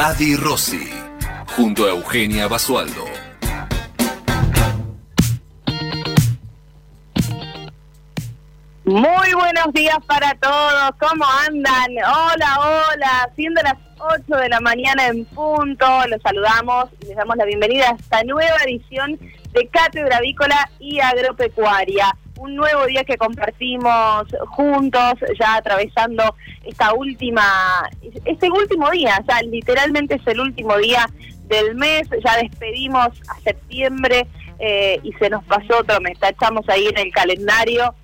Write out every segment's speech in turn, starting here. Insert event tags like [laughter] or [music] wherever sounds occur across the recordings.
Adi Rossi, junto a Eugenia Basualdo. Muy buenos días para todos, ¿cómo andan? Hola, hola, siendo las 8 de la mañana en punto, los saludamos y les damos la bienvenida a esta nueva edición de Cátedra Avícola y Agropecuaria. Un nuevo día que compartimos juntos, ya atravesando esta última, este último día, ya literalmente es el último día del mes, ya despedimos a septiembre eh, y se nos pasó otro mes, tachamos ahí en el calendario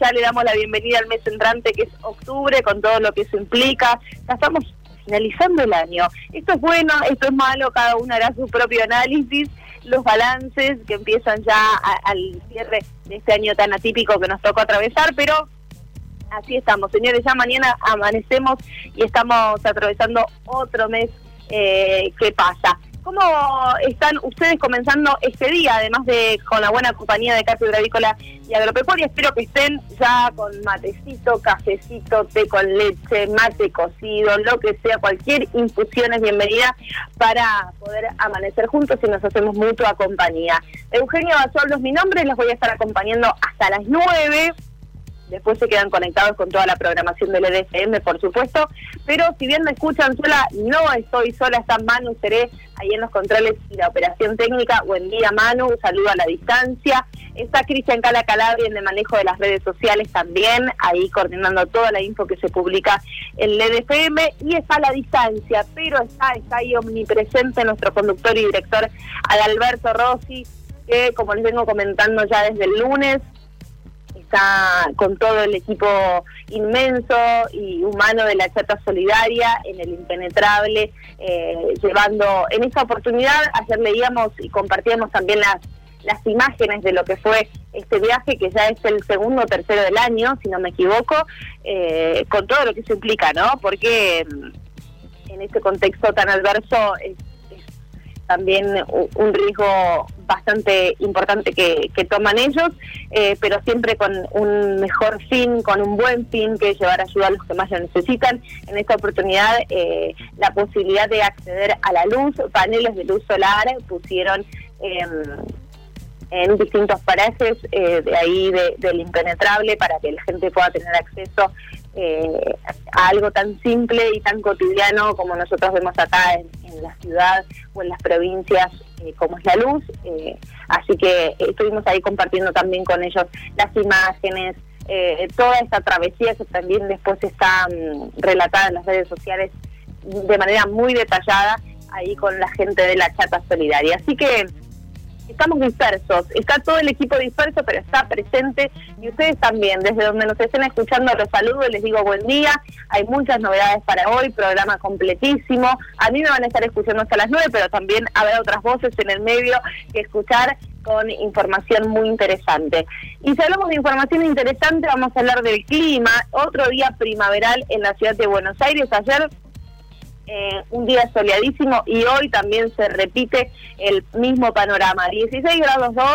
ya le damos la bienvenida al mes entrante que es octubre con todo lo que eso implica. Ya estamos finalizando el año. Esto es bueno, esto es malo, cada uno hará su propio análisis, los balances que empiezan ya al cierre de este año tan atípico que nos tocó atravesar, pero así estamos, señores, ya mañana amanecemos y estamos atravesando otro mes eh, que pasa. ¿Cómo están ustedes comenzando este día, además de con la buena compañía de Cátedra Avícola y Agropecuaria? Espero que estén ya con matecito, cafecito, té con leche, mate cocido, lo que sea, cualquier infusión es bienvenida para poder amanecer juntos y nos hacemos mutua compañía. Eugenio Basualdo es mi nombre, los voy a estar acompañando hasta las 9 después se quedan conectados con toda la programación del EDFM, por supuesto, pero si bien me escuchan sola, no estoy sola, está Manu Seré ahí en los controles y la operación técnica. Buen día Manu, saludo a la distancia. Está Cristian Cala Calabria en el manejo de las redes sociales también, ahí coordinando toda la info que se publica en el EDFM y está a la distancia, pero está, está ahí omnipresente nuestro conductor y director Adalberto Rossi, que como les vengo comentando ya desde el lunes, está con todo el equipo inmenso y humano de la chata solidaria en el impenetrable, eh, llevando en esta oportunidad, ayer leíamos y compartíamos también las las imágenes de lo que fue este viaje, que ya es el segundo o tercero del año, si no me equivoco, eh, con todo lo que se implica, ¿no? Porque mm, en este contexto tan adverso es también un riesgo bastante importante que, toman ellos, eh, pero siempre con un mejor fin, con un buen fin que llevar ayuda a los que más lo necesitan. En esta oportunidad, eh, la posibilidad de acceder a la luz, paneles de luz solar pusieron en distintos parajes eh, de ahí del impenetrable para que la gente pueda tener acceso eh, a algo tan simple y tan cotidiano como nosotros vemos acá en, la ciudad o en las provincias eh, como es la luz. así que estuvimos ahí compartiendo también con ellos las imágenes, toda esta travesía que también después está mm, relatada en las redes sociales de manera muy detallada ahí con la gente de la chata solidaria. Así que estamos dispersos, está todo el equipo disperso, pero está presente y ustedes también, desde donde nos estén escuchando, los saludo y les digo buen día. Hay muchas novedades para hoy, programa completísimo. A mí me van a estar escuchando hasta las nueve, pero también habrá otras voces en el medio que escuchar con información muy interesante. Y si hablamos de información interesante, vamos a hablar del clima. Otro día primaveral en la ciudad de Buenos Aires. Ayer eh, un día soleadísimo y hoy también se repite el mismo panorama. 16 grados 2,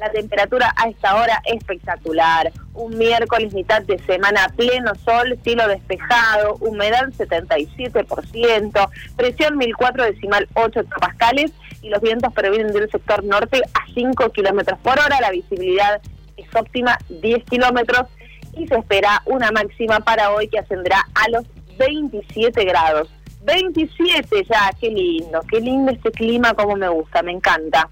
la temperatura a esta hora espectacular. Un miércoles mitad de semana pleno sol, cielo despejado, humedad 77%, presión 1004 decimal 8 pascales y los vientos provienen del sector norte a 5 kilómetros por hora. La visibilidad es óptima 10 kilómetros y se espera una máxima para hoy que ascenderá a los 27 grados. 27 ya, qué lindo, qué lindo este clima, como me gusta, me encanta.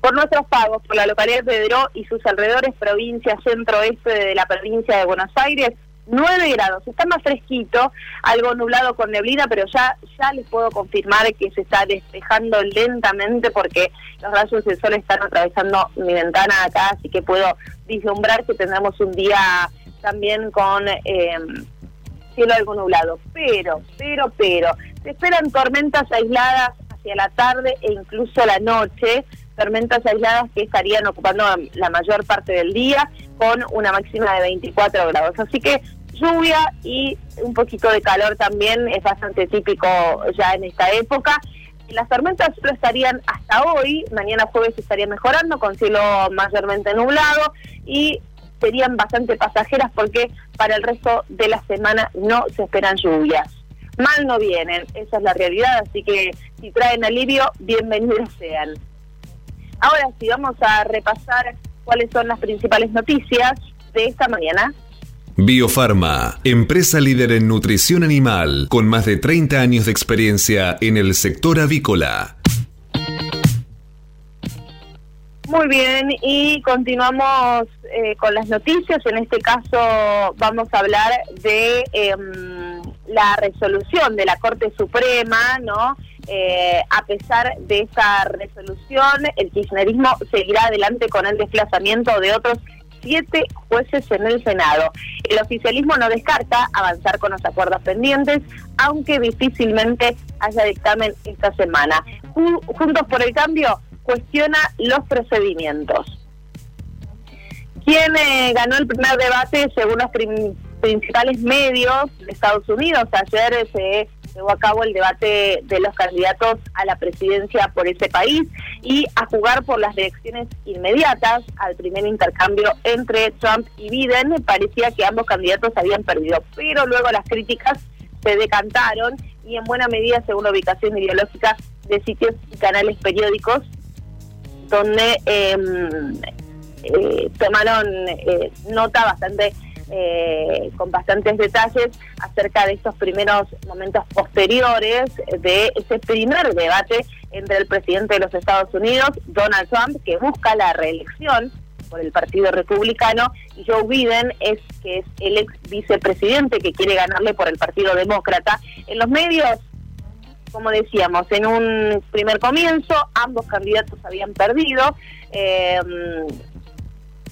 Por nuestros pagos, por la localidad de Pedro y sus alrededores, provincia centro-oeste de la provincia de Buenos Aires, 9 grados, está más fresquito, algo nublado con neblina, pero ya ya les puedo confirmar que se está despejando lentamente porque los rayos del sol están atravesando mi ventana acá, así que puedo vislumbrar que tendremos un día también con... Eh, cielo algo nublado. Pero, pero, pero, se esperan tormentas aisladas hacia la tarde e incluso la noche, tormentas aisladas que estarían ocupando la mayor parte del día con una máxima de 24 grados. Así que lluvia y un poquito de calor también es bastante típico ya en esta época. Las tormentas solo estarían hasta hoy, mañana jueves estaría mejorando con cielo mayormente nublado y serían bastante pasajeras porque para el resto de la semana no se esperan lluvias. Mal no vienen, esa es la realidad, así que si traen alivio, bienvenidos sean. Ahora sí, vamos a repasar cuáles son las principales noticias de esta mañana. Biofarma, empresa líder en nutrición animal, con más de 30 años de experiencia en el sector avícola. Muy bien, y continuamos eh, con las noticias. En este caso vamos a hablar de em, la resolución de la Corte Suprema, ¿no? Eh, a pesar de esa resolución, el kirchnerismo seguirá adelante con el desplazamiento de otros siete jueces en el Senado. El oficialismo no descarta avanzar con los acuerdos pendientes, aunque difícilmente haya dictamen esta semana. Juntos por el Cambio cuestiona los procedimientos. ¿Quién eh, ganó el primer debate según los principales medios de Estados Unidos? Ayer se llevó a cabo el debate de los candidatos a la presidencia por ese país y a jugar por las elecciones inmediatas al primer intercambio entre Trump y Biden. Parecía que ambos candidatos habían perdido, pero luego las críticas se decantaron y en buena medida según la ubicación ideológica de sitios y canales periódicos donde em, eh, tomaron eh, nota bastante eh, con bastantes detalles acerca de estos primeros momentos posteriores de ese primer debate entre el presidente de los Estados Unidos, Donald Trump, que busca la reelección por el Partido Republicano, y Joe Biden, es que es el ex vicepresidente que quiere ganarle por el Partido Demócrata. En los medios como decíamos, en un primer comienzo ambos candidatos habían perdido, eh,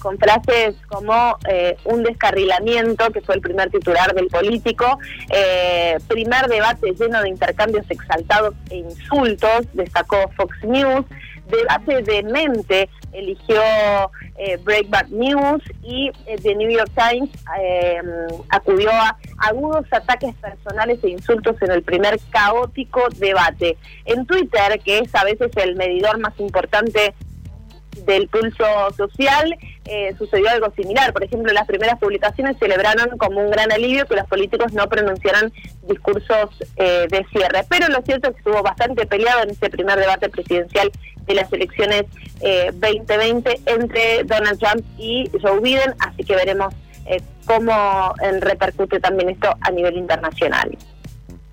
con frases como eh, un descarrilamiento, que fue el primer titular del político, eh, primer debate lleno de intercambios exaltados e insultos, destacó Fox News, debate de mente eligió eh, Breakback News y The New York Times acudió a agudos ataques personales e insultos en el primer caótico debate. En Twitter, que es a veces el medidor más importante del pulso social eh, sucedió algo similar. Por ejemplo, las primeras publicaciones celebraron como un gran alivio que los políticos no pronunciaran discursos eh, de cierre. Pero lo cierto es que estuvo bastante peleado en ese primer debate presidencial de las elecciones 2020 eh, entre Donald Trump y Joe Biden, así que veremos cómo repercute también esto a nivel internacional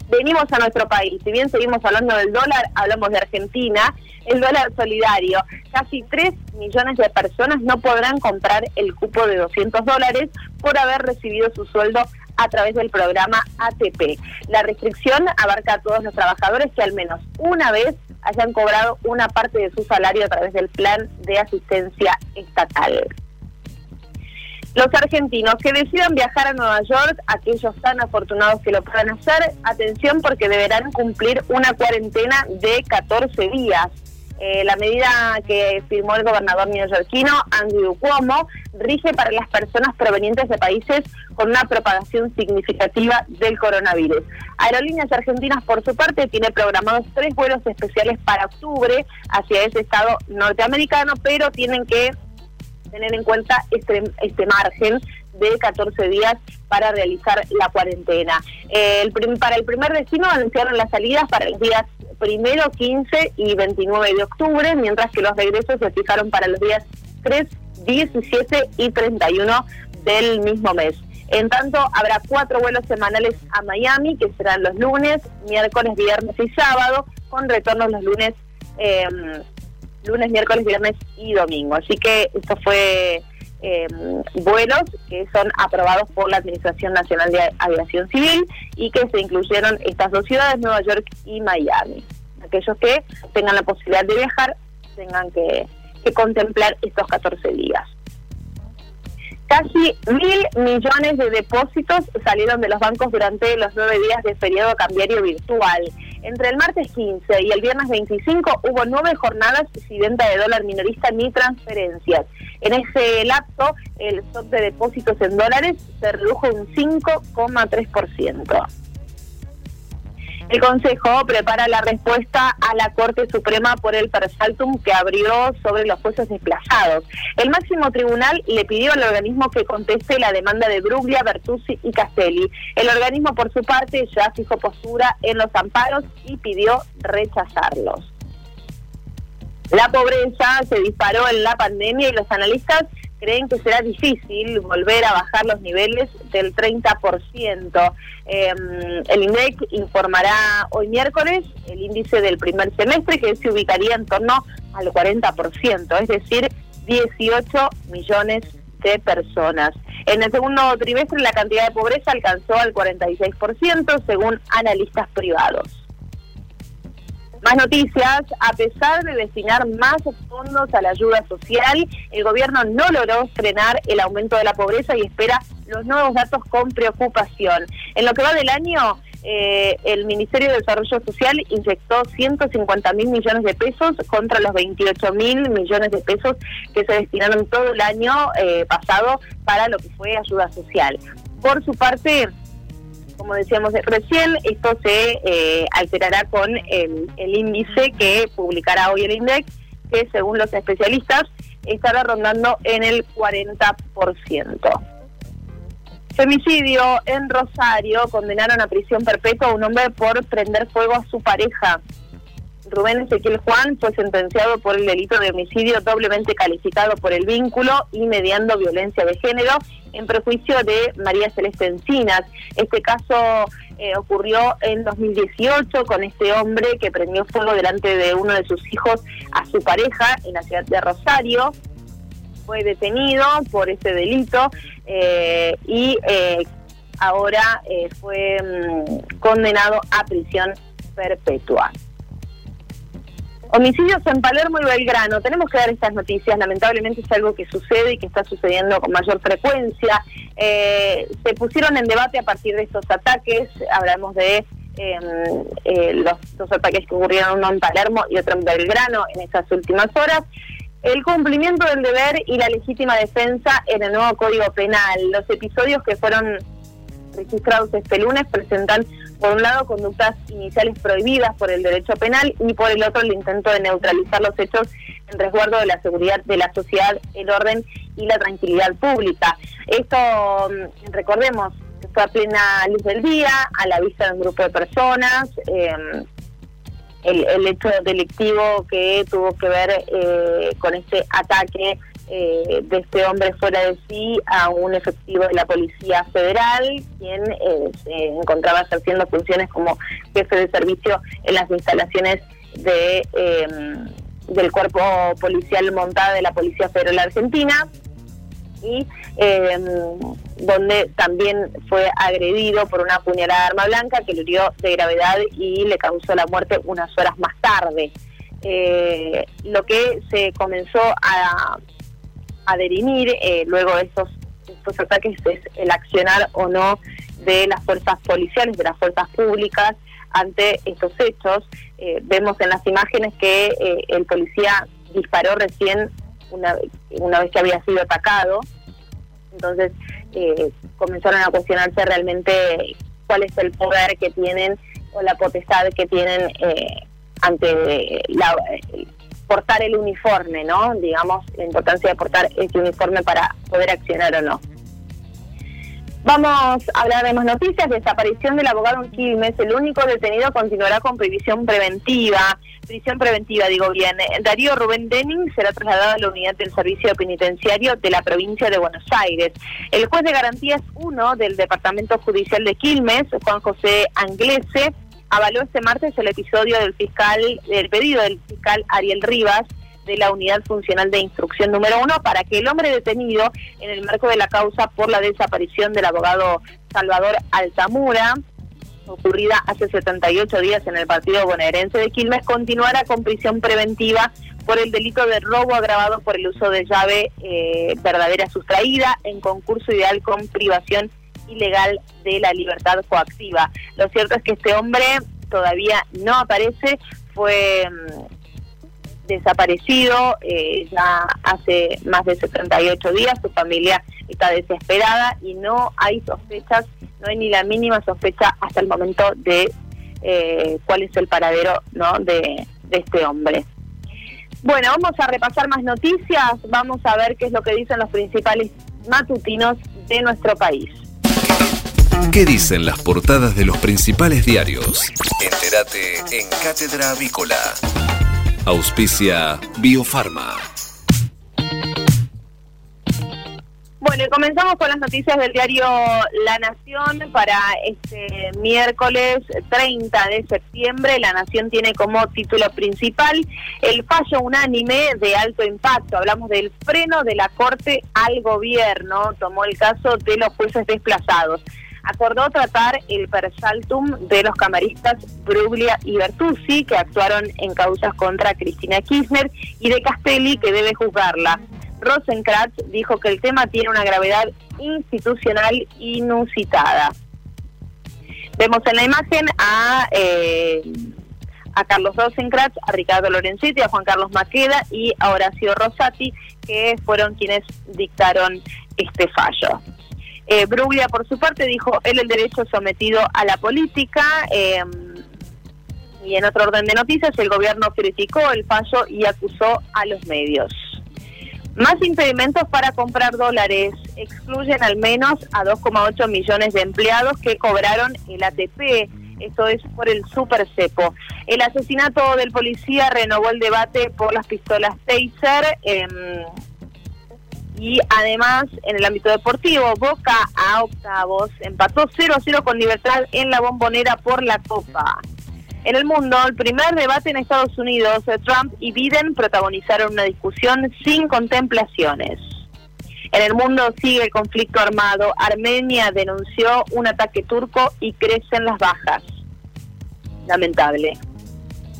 venimos a nuestro país. Si bien seguimos hablando del dólar, hablamos de Argentina, el dólar solidario. Casi 3 millones de personas no podrán comprar el cupo de 200 dólares por haber recibido su sueldo a través del programa ATP. La restricción abarca a todos los trabajadores que al menos una vez hayan cobrado una parte de su salario a través del plan de asistencia estatal. Los argentinos que decidan viajar a Nueva York, aquellos tan afortunados que lo puedan hacer, atención porque deberán cumplir una cuarentena de 14 días. Eh, la medida que firmó el gobernador neoyorquino, Andrew Cuomo, rige para las personas provenientes de países con una propagación significativa del coronavirus. Aerolíneas Argentinas, por su parte, tiene programados tres vuelos especiales para octubre hacia ese estado norteamericano, pero tienen que tener en cuenta este, este margen de 14 días para realizar la cuarentena. para el primer destino anunciaron las salidas para los días primero, 15 y 29 de octubre, mientras que los regresos se fijaron para los días 3, 17 y 31 del mismo mes. En tanto, habrá cuatro vuelos semanales a Miami, que serán los lunes, miércoles, viernes y sábado, con retornos los lunes eh, lunes, miércoles, viernes y domingo. Así que esto fue eh, vuelos que son aprobados por la Administración Nacional de Aviación Civil y que se incluyeron estas dos ciudades, Nueva York y Miami. Aquellos que tengan la posibilidad de viajar tengan que, que contemplar estos 14 días. Casi mil millones de depósitos salieron de los bancos durante los nueve días de periodo cambiario virtual. Entre el martes 15 y el viernes 25 hubo nueve jornadas sin venta de dólar minorista ni transferencias. En ese lapso, el stock de depósitos en dólares se redujo un 5,3%. El Consejo prepara la respuesta a la Corte Suprema por el persaltum que abrió sobre los jueces desplazados. El máximo tribunal le pidió al organismo que conteste la demanda de Bruglia, Bertuzzi y Castelli. El organismo, por su parte, ya fijó postura en los amparos y pidió rechazarlos. La pobreza se disparó en la pandemia y los analistas creen que será difícil volver a bajar los niveles del 30%. Em, el INDEC informará hoy miércoles el índice del primer semestre que se ubicaría en torno al 40%, es decir, 18 millones de personas. En el segundo trimestre la cantidad de pobreza alcanzó al 46% según analistas privados. Más noticias, a pesar de destinar más fondos a la ayuda social, el gobierno no logró frenar el aumento de la pobreza y espera los nuevos datos con preocupación. En lo que va del año, eh, el Ministerio de Desarrollo Social inyectó 150 mil millones de pesos contra los 28 mil millones de pesos que se destinaron todo el año eh, pasado para lo que fue ayuda social. Por su parte, como decíamos recién, esto se eh, alterará con el, índice que publicará hoy el INDEC, que según los especialistas estará rondando en el 40%. Femicidio en Rosario, condenaron a prisión perpetua a un hombre por prender fuego a su pareja. Rubén Ezequiel Juan fue sentenciado por el delito de homicidio doblemente calificado por el vínculo y mediando violencia de género en prejuicio de María Celeste Encinas. Este caso eh, ocurrió en 2018 con este hombre que prendió fuego delante de uno de sus hijos a su pareja en la ciudad de Rosario. Fue detenido por ese delito eh, y eh, ahora fue mm, condenado a prisión perpetua. Homicidios en Palermo y Belgrano. Tenemos que dar estas noticias. Lamentablemente es algo que sucede y que está sucediendo con mayor frecuencia. Eh, se pusieron en debate a partir de estos ataques. Hablamos de em, eh, los dos ataques que ocurrieron, uno en Palermo y otro en Belgrano en estas últimas horas. El cumplimiento del deber y la legítima defensa en el nuevo Código Penal. Los episodios que fueron registrados este lunes presentan por un lado, conductas iniciales prohibidas por el derecho penal y por el otro, el intento de neutralizar los hechos en resguardo de la seguridad de la sociedad, el orden y la tranquilidad pública. Esto, mm, recordemos, fue a plena luz del día, a la vista de un grupo de personas. Em, el, hecho delictivo que tuvo que ver eh, con este ataque eh, de este hombre fuera de sí a un efectivo de la Policía Federal, quien eh, se encontraba ejerciendo funciones como jefe de servicio en las instalaciones de em, del cuerpo policial montado de la Policía Federal Argentina y em, donde también fue agredido por una puñalada de arma blanca que le dio de gravedad y le causó la muerte unas horas más tarde. Eh, lo que se comenzó a a derimir eh, luego de estos, estos ataques es el accionar o no de las fuerzas policiales, de las fuerzas públicas ante estos hechos. Eh, vemos en las imágenes que eh, el policía disparó recién una, una vez que había sido atacado. Entonces comenzaron a cuestionarse realmente cuál es el poder que tienen o la potestad que tienen ante la, portar el uniforme, ¿no? Digamos, la importancia de portar ese uniforme para poder accionar o no. Vamos a hablar de más noticias. Desaparición del abogado en Quilmes. El único detenido continuará con previsión preventiva. Prisión preventiva, digo bien. Darío Rubén Denning será trasladado a la unidad del servicio penitenciario de la provincia de Buenos Aires. El juez de garantías 1 del Departamento Judicial de Quilmes, Juan José Anglese, avaló este martes el episodio del fiscal, el pedido del fiscal Ariel Rivas de la Unidad Funcional de Instrucción número uno para que el hombre detenido en el marco de la causa por la desaparición del abogado Salvador Altamura, ocurrida hace 78 días en el partido bonaerense de Quilmes, continuara con prisión preventiva por el delito de robo agravado por el uso de llave eh, verdadera sustraída en concurso ideal con privación ilegal de la libertad coactiva. Lo cierto es que este hombre todavía no aparece, fue mm, desaparecido eh, ya hace más de 78 días, su familia está desesperada y no hay sospechas, no hay ni la mínima sospecha hasta el momento de eh, cuál es el paradero ¿no? de, de este hombre. Bueno, vamos a repasar más noticias, vamos a ver qué es lo que dicen los principales matutinos de nuestro país. ¿Qué dicen las portadas de los principales diarios? Entérate en Cátedra Avícola. Auspicia Biofarma. Bueno, comenzamos con las noticias del diario La Nación para este miércoles 30 de septiembre. La Nación tiene como título principal el fallo unánime de alto impacto. Hablamos del freno de la Corte al gobierno. Tomó el caso de los jueces desplazados acordó tratar el persaltum de los camaristas Bruglia y Bertuzzi, que actuaron en causas contra Cristina Kirchner, y de Castelli, que debe juzgarla. Rosenkratz dijo que el tema tiene una gravedad institucional inusitada. Vemos en la imagen a, eh, a Carlos Rosenkratz, a Ricardo Lorenzetti, a Juan Carlos Maqueda y a Horacio Rosati, que fueron quienes dictaron este fallo. Eh, Bruglia, por su parte, dijo él el derecho sometido a la política. Eh, y en otro orden de noticias, el gobierno criticó el fallo y acusó a los medios. Más impedimentos para comprar dólares. Excluyen al menos a 2,8 millones de empleados que cobraron el ATP. Esto es por el super cepo. El asesinato del policía renovó el debate por las pistolas Taser. Em, y además, en el ámbito deportivo, Boca a octavos empató 0 a 0 con Libertad en la bombonera por la Copa. En el mundo, el primer debate en Estados Unidos, Trump y Biden protagonizaron una discusión sin contemplaciones. En el mundo sigue el conflicto armado. Armenia denunció un ataque turco y crecen las bajas. Lamentable.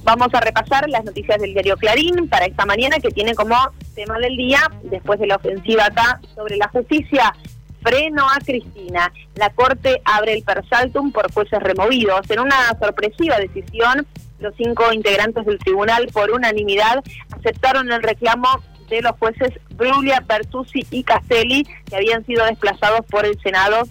Vamos a repasar las noticias del diario Clarín para esta mañana que tiene como tema del día, después de la ofensiva acá sobre la justicia, freno a Cristina. La Corte abre el persaltum por jueces removidos. En una sorpresiva decisión, los cinco integrantes del tribunal por unanimidad aceptaron el reclamo de los jueces Brulia, Bertuzzi y Castelli, que habían sido desplazados por el Senado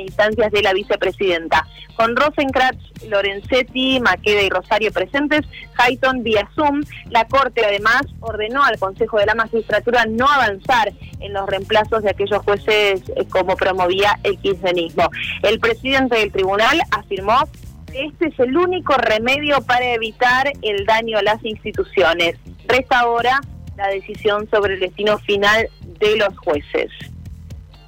instancias de la vicepresidenta. Con Rosenkratz, Lorenzetti, Maqueda y Rosario presentes, Hayton vía Zoom, la Corte además ordenó al Consejo de la Magistratura no avanzar en los reemplazos de aquellos jueces eh, como promovía el kirchnerismo. El presidente del tribunal afirmó que este es el único remedio para evitar el daño a las instituciones. Resta ahora la decisión sobre el destino final de los jueces.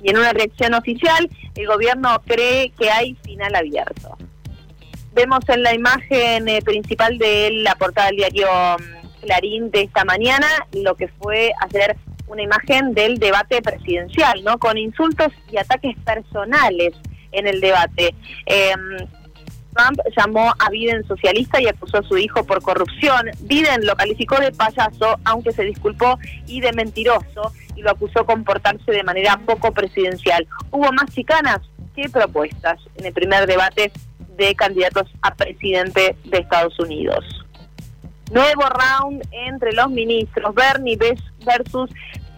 Y en una reacción oficial, el gobierno cree que hay final abierto. Vemos en la imagen eh, principal de la portada del diario mm, Clarín de esta mañana lo que fue hacer una imagen del debate presidencial, ¿no? Con insultos y ataques personales en el debate. Em, Trump llamó a Biden socialista y acusó a su hijo por corrupción. Biden lo calificó de payaso, aunque se disculpó, y de mentiroso, y lo acusó de comportarse de manera poco presidencial. Hubo más chicanas que propuestas en el primer debate de candidatos a presidente de Estados Unidos. Nuevo round entre los ministros Bernie versus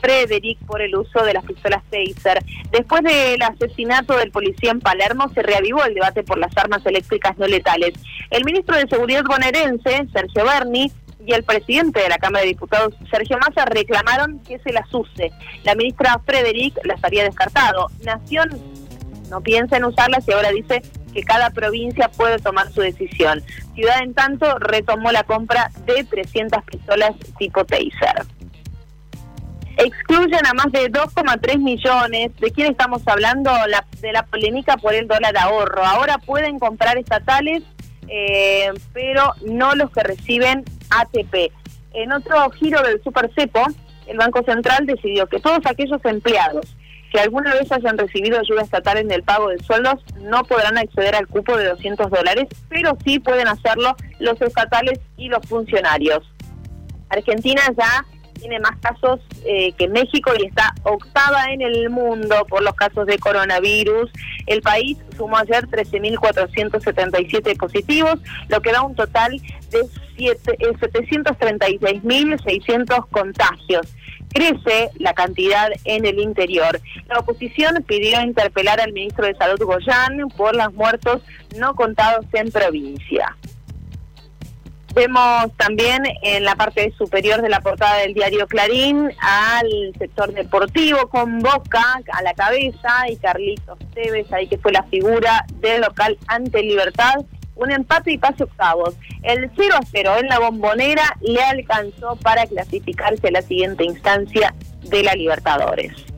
Frederick por el uso de las pistolas Taser. Después del asesinato del policía en Palermo, se reavivó el debate por las armas eléctricas no letales. El ministro de Seguridad bonaerense, Sergio Berni, y el presidente de la Cámara de Diputados, Sergio Massa, reclamaron que se las use. La ministra Frederick las había descartado. Nación no piensa en usarlas y ahora dice que cada provincia puede tomar su decisión. Ciudad, en tanto, retomó la compra de 300 pistolas tipo Taser excluyen a más de 2,3 millones. ¿De quién estamos hablando? La, de la polémica por el dólar ahorro. Ahora pueden comprar estatales, eh, pero no los que reciben ATP. En otro giro del Super Cepo, el Banco Central decidió que todos aquellos empleados que alguna vez hayan recibido ayuda estatal en el pago de sueldos no podrán acceder al cupo de 200 dólares, pero sí pueden hacerlo los estatales y los funcionarios. Argentina ya tiene más casos eh, que México y está octava en el mundo por los casos de coronavirus. El país sumó ayer 13.477 positivos, lo que da un total de 736.600 eh, contagios crece la cantidad en el interior. La oposición pidió interpelar al ministro de Salud Goyán por los muertos no contados en provincia. Vemos también en la parte superior de la portada del diario Clarín al sector deportivo con Boca a la cabeza y Carlitos Tevez ahí que fue la figura del local ante Libertad. Un empate y pase octavos. El 0 a 0 en la bombonera le alcanzó para clasificarse a la siguiente instancia de la Libertadores.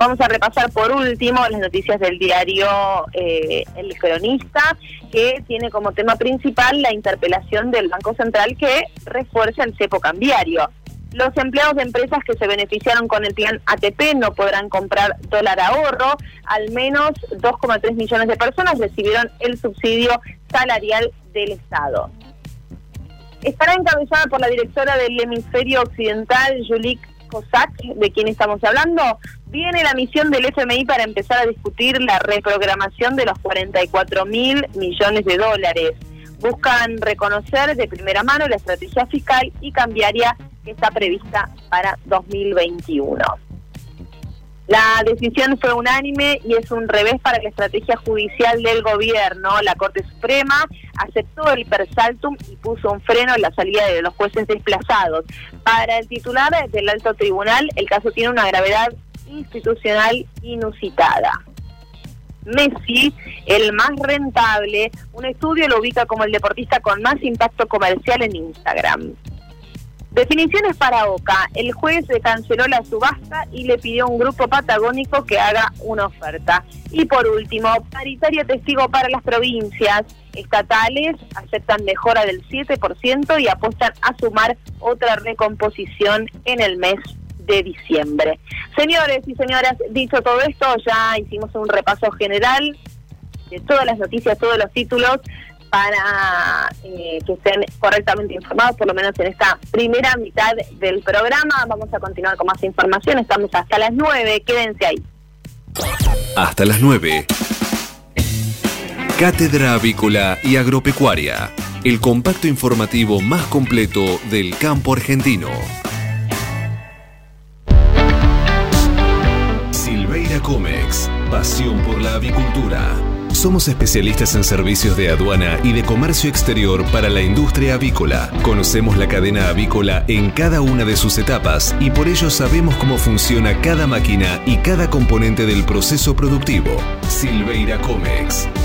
Vamos a repasar por último las noticias del diario eh, El Cronista, que tiene como tema principal la interpelación del Banco Central que refuerza el cepo cambiario. Los empleados de empresas que se beneficiaron con el plan ATP no podrán comprar dólar ahorro. Al menos 2,3 millones de personas recibieron el subsidio salarial del Estado. Estará encabezada por la directora del hemisferio occidental, Julik COSAC, de quien estamos hablando, viene la misión del FMI para empezar a discutir la reprogramación de los 44 mil millones de dólares. Buscan reconocer de primera mano la estrategia fiscal y cambiaria que está prevista para 2021. La decisión fue unánime y es un revés para la estrategia judicial del gobierno. La Corte Suprema aceptó el persaltum y puso un freno en la salida de los jueces desplazados. Para el titular del alto tribunal, el caso tiene una gravedad institucional inusitada. Messi, el más rentable, un estudio lo ubica como el deportista con más impacto comercial en Instagram. Definiciones para Boca. El juez canceló la subasta y le pidió a un grupo patagónico que haga una oferta. Y por último, paritaria testigo para las provincias estatales aceptan mejora del 7% y apuestan a sumar otra recomposición en el mes de diciembre. Señores y señoras, dicho todo esto, ya hicimos un repaso general de todas las noticias, todos los títulos para eh, que estén correctamente informados, por lo menos en esta primera mitad del programa. Vamos a continuar con más información. Estamos hasta las 9. Quédense ahí. Hasta las 9. Cátedra Avícola y Agropecuaria. El compacto informativo más completo del campo argentino. Comex. Pasión por la avicultura. Somos especialistas en servicios de aduana y de comercio exterior para la industria avícola. Conocemos la cadena avícola en cada una de sus etapas y por ello sabemos cómo funciona cada máquina y cada componente del proceso productivo. Silveira Comex,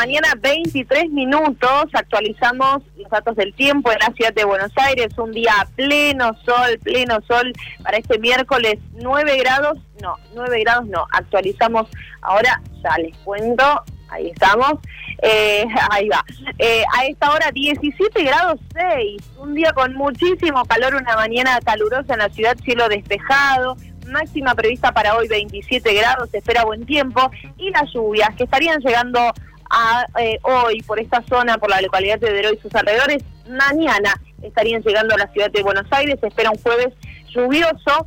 mañana, 23 minutos. Actualizamos los datos del tiempo en la ciudad de Buenos Aires. Un día pleno sol, pleno sol para este miércoles. 9 grados, no, 9 grados no. Actualizamos ahora, ya les cuento. Ahí estamos. Eh, [laughs] ahí va. Eh, a esta hora 17 grados 6. Un día con muchísimo calor, una mañana calurosa en la ciudad, cielo despejado máxima prevista para hoy 27 grados, se espera buen tiempo, y las lluvias que estarían llegando a, eh, hoy por esta zona, por la localidad de Deró y sus alrededores, mañana estarían llegando a la ciudad de Buenos Aires, se espera un jueves lluvioso,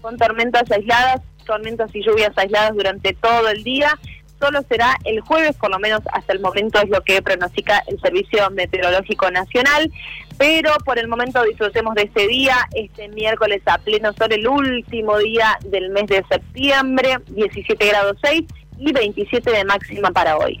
con tormentas aisladas, tormentas y lluvias aisladas durante todo el día, solo será el jueves, por lo menos hasta el momento es lo que pronostica el Servicio Meteorológico Nacional, pero por el momento disfrutemos de ese día, este miércoles a pleno sol, el último día del mes de septiembre, 17 grados 6 y 27 de máxima para hoy.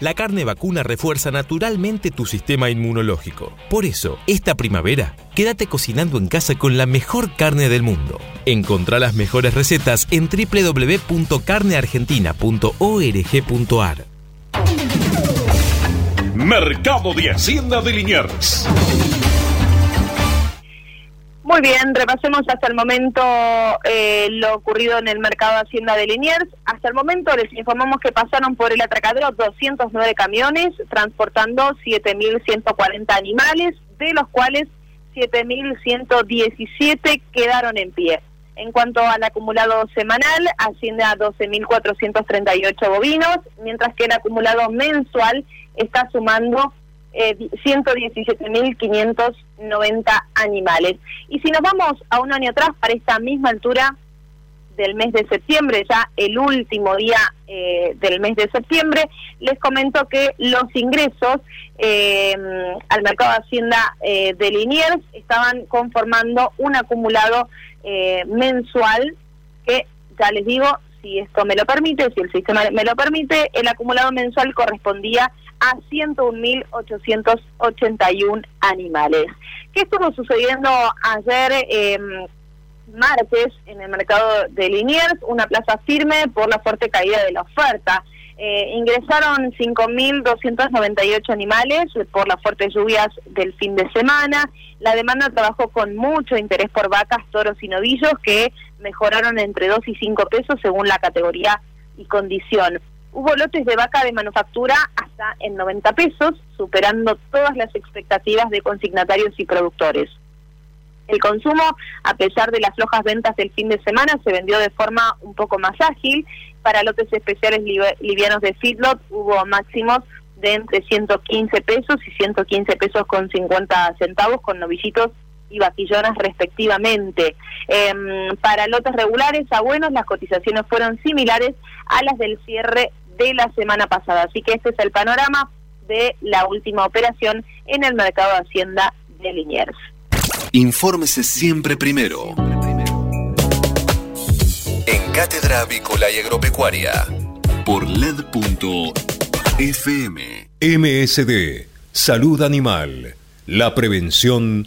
La carne vacuna refuerza naturalmente tu sistema inmunológico. Por eso, esta primavera, quédate cocinando en casa con la mejor carne del mundo. Encontrá las mejores recetas en www.carneargentina.org.ar. Mercado de Hacienda de Liniers. Muy bien, repasemos hasta el momento eh, lo ocurrido en el mercado Hacienda de Liniers. Hasta el momento les informamos que pasaron por el atracadero 209 camiones transportando 7.140 animales, de los cuales 7.117 quedaron en pie. En cuanto al acumulado semanal, asciende a 12.438 bovinos, mientras que el acumulado mensual está sumando eh, 117.590 animales. Y si nos vamos a un año atrás, para esta misma altura del mes de septiembre, ya el último día eh, del mes de septiembre, les comento que los ingresos eh, al mercado de Hacienda eh, de Liniers estaban conformando un acumulado mensual que, ya les digo, si esto me lo permite, si el sistema me lo permite, el acumulado mensual correspondía a 101.881 animales. ¿Qué estuvo sucediendo ayer em, martes en el mercado de Liniers? Una plaza firme por la fuerte caída de la oferta. Eh, ingresaron 5.298 animales por las fuertes lluvias del fin de semana. La demanda trabajó con mucho interés por vacas, toros y novillos que mejoraron entre 2 y 5 pesos según la categoría y condición. Hubo lotes de vaca de manufactura hasta en 90 pesos, superando todas las expectativas de consignatarios y productores. El consumo, a pesar de las flojas ventas del fin de semana, se vendió de forma un poco más ágil. Para lotes especiales livianos de feedlot hubo máximos de entre 115 pesos y 115 pesos con 50 centavos con novillitos y vaquillonas respectivamente. Em, para lotes regulares a buenos las cotizaciones fueron similares a las del cierre de la semana pasada. Así que este es el panorama de la última operación en el mercado de Hacienda de Liniers. Infórmese siempre primero. En Cátedra Avícola y Agropecuaria. Por LED.fm. MSD. Salud Animal. La prevención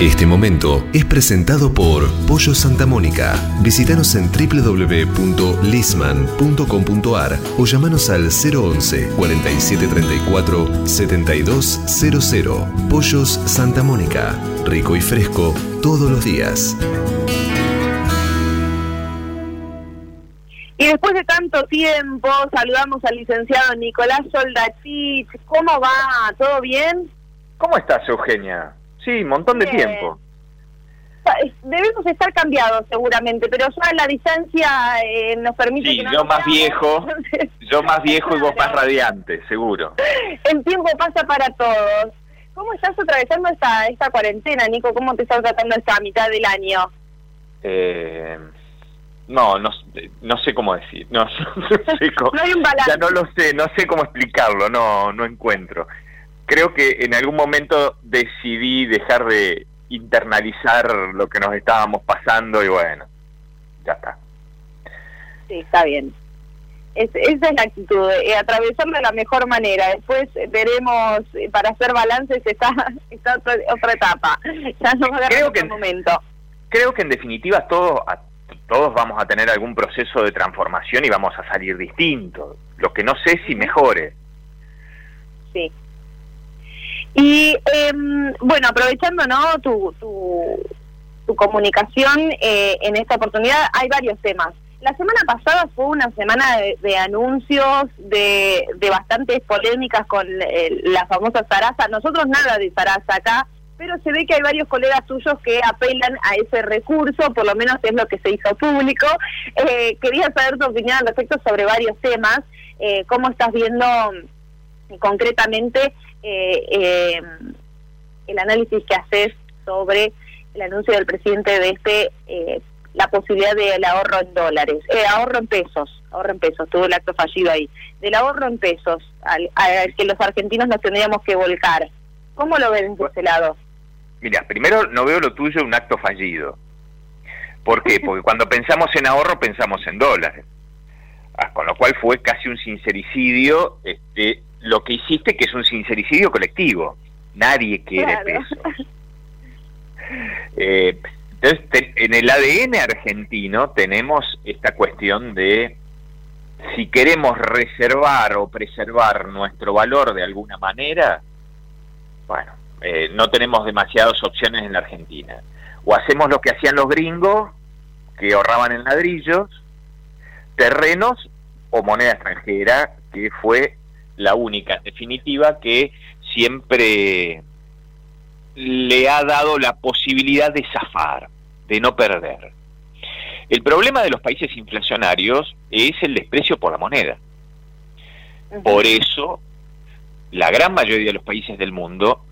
Este momento es presentado por Pollo Santa Mónica. Visítanos en www.lisman.com.ar o llamanos al 011 4734 7200. Pollos Santa Mónica. Rico y fresco todos los días. Y después de tanto tiempo, saludamos al licenciado Nicolás Soldatich. ¿Cómo va? ¿Todo bien? ¿Cómo estás, Eugenia? Sí, un montón de tiempo. Debemos estar cambiados seguramente, pero ya la distancia eh, nos permite... Sí, yo más viejo, [laughs] yo más viejo y vos más radiante, seguro. El tiempo pasa para todos. ¿Cómo estás atravesando esta, esta cuarentena, Nico? ¿Cómo te estás tratando esta mitad del año? Eh, no, no, no sé cómo decir. No, [laughs] sé cómo, no hay un balance. Ya no lo sé, no sé cómo explicarlo, no, no encuentro creo que en algún momento decidí dejar de internalizar lo que nos estábamos pasando y bueno, ya está. Sí, está bien. esa es la actitud, eh, atravesarlo de la mejor manera. Después veremos, eh, para hacer balances está, [laughs] está otra, etapa. Ya no va a creo que, momento. Creo que en definitiva todos, todos vamos a tener algún proceso de transformación y vamos a salir distintos. Lo que no sé si mejore. Sí, y em, bueno, aprovechando ¿no? tu, tu, comunicación eh, en esta oportunidad, hay varios temas. La semana pasada fue una semana de, anuncios, de, de, bastantes polémicas con eh, la famosa Sarasa. Nosotros nada de Sarasa acá, pero se ve que hay varios colegas tuyos que apelan a ese recurso, por lo menos es lo que se hizo público. Eh, quería saber tu opinión al respecto sobre varios temas. ¿Cómo estás viendo concretamente eh, eh, el análisis que haces sobre el anuncio del presidente de este, eh, la posibilidad del ahorro en dólares, eh, ahorro en pesos, ahorro en pesos, tuvo el acto fallido ahí, del ahorro en pesos al, al que los argentinos nos tendríamos que volcar. ¿Cómo lo ven de ese lado? Mira, primero no veo lo tuyo un acto fallido. ¿Por qué? [laughs] Porque cuando pensamos en ahorro pensamos en dólares. Ah, con lo cual fue casi un sincericidio este, lo que hiciste, que es un sincericidio colectivo. Nadie quiere peso. Eh, entonces, en el ADN argentino tenemos esta cuestión de si queremos reservar o preservar nuestro valor de alguna manera, bueno, eh, no tenemos demasiadas opciones en la Argentina. O hacemos lo que hacían los gringos, que ahorraban en ladrillos, terrenos o moneda extranjera, que fue la única, en definitiva, que siempre le ha dado la posibilidad de zafar, de no perder. El problema de los países inflacionarios es el desprecio por la moneda. Por eso, la gran mayoría de los países del mundo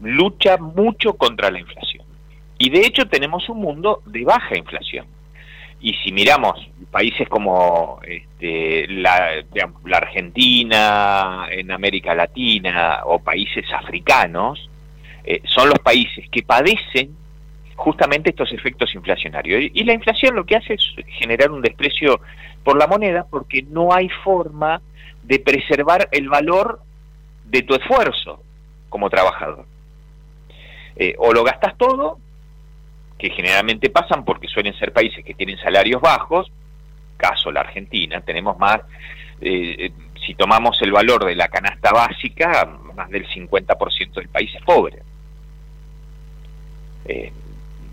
lucha mucho contra la inflación. Y de hecho tenemos un mundo de baja inflación. Y si miramos países como este, la, Argentina, en América Latina o países africanos, eh, son los países que padecen justamente estos efectos inflacionarios. Y la inflación lo que hace es generar un desprecio por la moneda porque no hay forma de preservar el valor de tu esfuerzo como trabajador. Eh, o lo gastas todo, que generalmente pasan porque suelen ser países que tienen salarios bajos, caso la Argentina, tenemos más, eh, si tomamos el valor de la canasta básica, más del 50% del país es pobre. Eh,